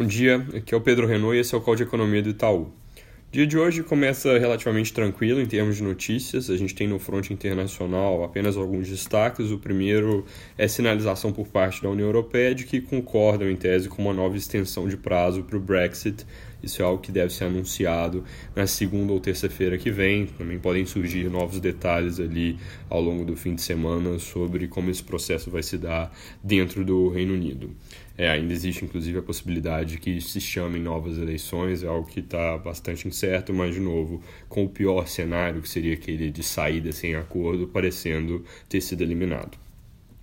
Bom dia, aqui é o Pedro Renault e esse é o Call de Economia do Itaú. O dia de hoje começa relativamente tranquilo em termos de notícias. A gente tem no fronte internacional apenas alguns destaques. O primeiro é sinalização por parte da União Europeia de que concordam, em tese, com uma nova extensão de prazo para o Brexit. Isso é algo que deve ser anunciado na segunda ou terça-feira que vem. Também podem surgir novos detalhes ali ao longo do fim de semana sobre como esse processo vai se dar dentro do Reino Unido. É, ainda existe, inclusive, a possibilidade que se chamem novas eleições, é algo que está bastante incerto, mas, de novo, com o pior cenário, que seria aquele de saída sem acordo, parecendo ter sido eliminado.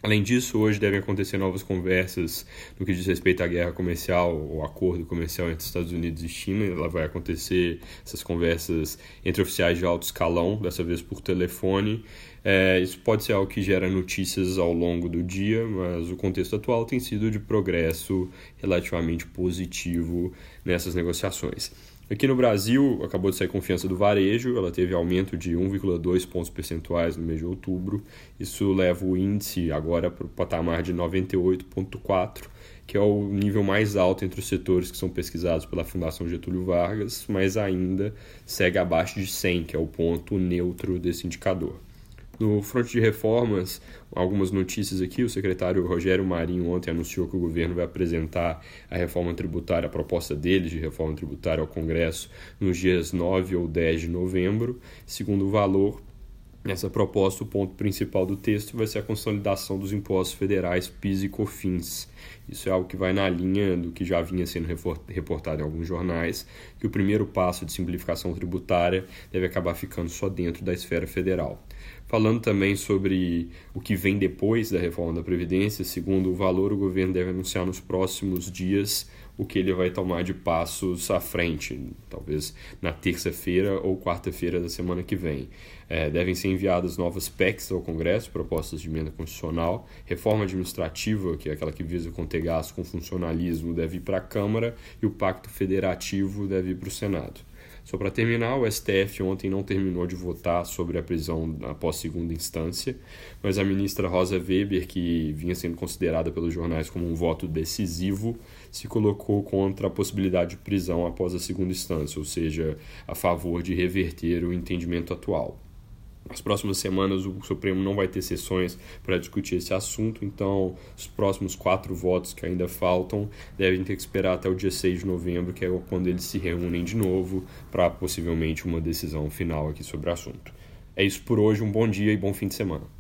Além disso, hoje devem acontecer novas conversas no que diz respeito à guerra comercial, o acordo comercial entre Estados Unidos e China. Ela vai acontecer essas conversas entre oficiais de alto escalão, dessa vez por telefone. É, isso pode ser algo que gera notícias ao longo do dia, mas o contexto atual tem sido de progresso relativamente positivo nessas negociações. Aqui no Brasil, acabou de sair confiança do varejo, ela teve aumento de 1,2 pontos percentuais no mês de outubro. Isso leva o índice agora para o patamar de 98,4, que é o nível mais alto entre os setores que são pesquisados pela Fundação Getúlio Vargas, mas ainda segue abaixo de 100, que é o ponto neutro desse indicador. No fronte de reformas, algumas notícias aqui. O secretário Rogério Marinho ontem anunciou que o governo vai apresentar a reforma tributária, a proposta dele de reforma tributária ao Congresso nos dias 9 ou 10 de novembro. Segundo o valor, Nessa proposta, o ponto principal do texto vai ser a consolidação dos impostos federais PIS e COFINS. Isso é algo que vai na linha do que já vinha sendo reportado em alguns jornais, que o primeiro passo de simplificação tributária deve acabar ficando só dentro da esfera federal. Falando também sobre o que vem depois da reforma da Previdência, segundo o valor, o governo deve anunciar nos próximos dias o que ele vai tomar de passos à frente, talvez na terça-feira ou quarta-feira da semana que vem. É, devem ser enviadas novas PECs ao Congresso, propostas de emenda constitucional, reforma administrativa, que é aquela que visa conter gastos com funcionalismo, deve ir para a Câmara, e o Pacto Federativo deve ir para o Senado. Só para terminar, o STF ontem não terminou de votar sobre a prisão após segunda instância, mas a ministra Rosa Weber, que vinha sendo considerada pelos jornais como um voto decisivo, se colocou contra a possibilidade de prisão após a segunda instância, ou seja, a favor de reverter o entendimento atual. Nas próximas semanas, o Supremo não vai ter sessões para discutir esse assunto, então os próximos quatro votos que ainda faltam devem ter que esperar até o dia 6 de novembro, que é quando eles se reúnem de novo para possivelmente uma decisão final aqui sobre o assunto. É isso por hoje, um bom dia e bom fim de semana.